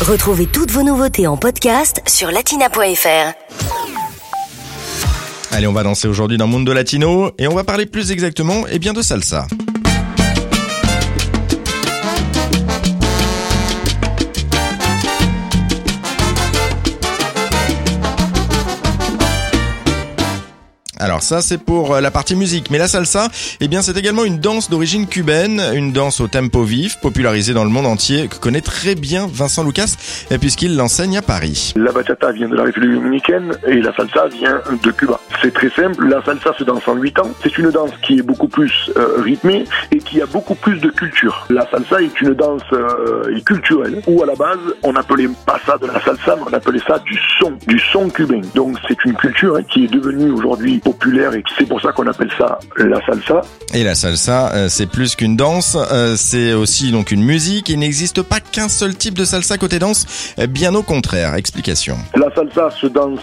Retrouvez toutes vos nouveautés en podcast sur latina.fr. Allez, on va danser aujourd'hui dans Mundo Latino et on va parler plus exactement eh bien de salsa. Alors ça c'est pour euh, la partie musique, mais la salsa, eh bien c'est également une danse d'origine cubaine, une danse au tempo vif, popularisée dans le monde entier, que connaît très bien Vincent Lucas, eh, puisqu'il l'enseigne à Paris. La bachata vient de la République dominicaine et la salsa vient de Cuba. C'est très simple, la salsa se danse en 8 ans. C'est une danse qui est beaucoup plus euh, rythmée qui a beaucoup plus de culture. La salsa est une danse euh, culturelle où à la base on appelait pas ça de la salsa, mais on appelait ça du son, du son cubain. Donc c'est une culture hein, qui est devenue aujourd'hui populaire et c'est pour ça qu'on appelle ça la salsa. Et la salsa, euh, c'est plus qu'une danse, euh, c'est aussi donc une musique. Il n'existe pas qu'un seul type de salsa côté danse, bien au contraire. Explication. La salsa se danse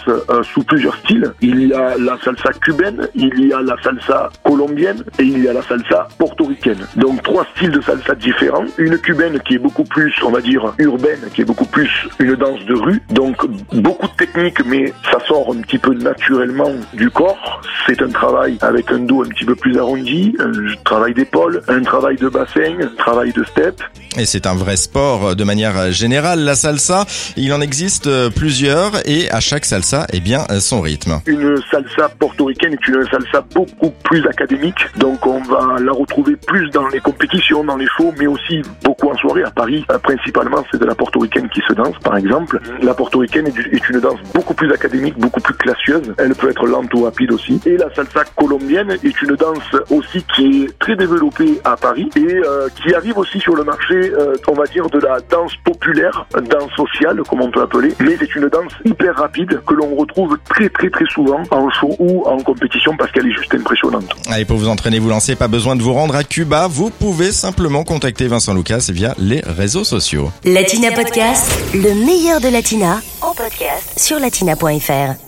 sous plusieurs styles. Il y a la salsa cubaine, il y a la salsa colombienne et il y a la salsa portoricaine. Donc trois styles de salsa différents. Une cubaine qui est beaucoup plus, on va dire, urbaine, qui est beaucoup plus une danse de rue. Donc beaucoup de techniques, mais ça sort un petit peu naturellement du corps. C'est un travail avec un dos un petit peu plus arrondi, un travail d'épaule, un travail de bassin, un travail de step. Et c'est un vrai sport euh, de manière générale. La salsa, il en existe euh, plusieurs et à chaque salsa, eh bien, euh, son rythme. Une salsa portoricaine est une salsa beaucoup plus académique, donc on va la retrouver plus dans les compétitions, dans les shows, mais aussi beaucoup en soirée à Paris. Euh, Principalement, c'est de la portoricaine qui se danse, par exemple. La portoricaine est, une danse beaucoup plus académique, beaucoup plus classieuse. Elle peut être lente ou rapide aussi. Et la salsa colombienne est une danse aussi qui est très développée à Paris et euh, qui arrive aussi sur le marché, euh, on va dire, de la danse populaire, danse sociale, comme on peut appeler. Mais c'est une danse hyper rapide que l'on retrouve très très très souvent en show ou en compétition parce qu'elle est juste impressionnante. Allez, pour vous entraîner, vous lancer, pas besoin de vous rendre à Cuba. Vous pouvez simplement contacter Vincent Lucas via les réseaux sociaux. Latina Podcast, le meilleur de Latina en podcast sur latina.fr.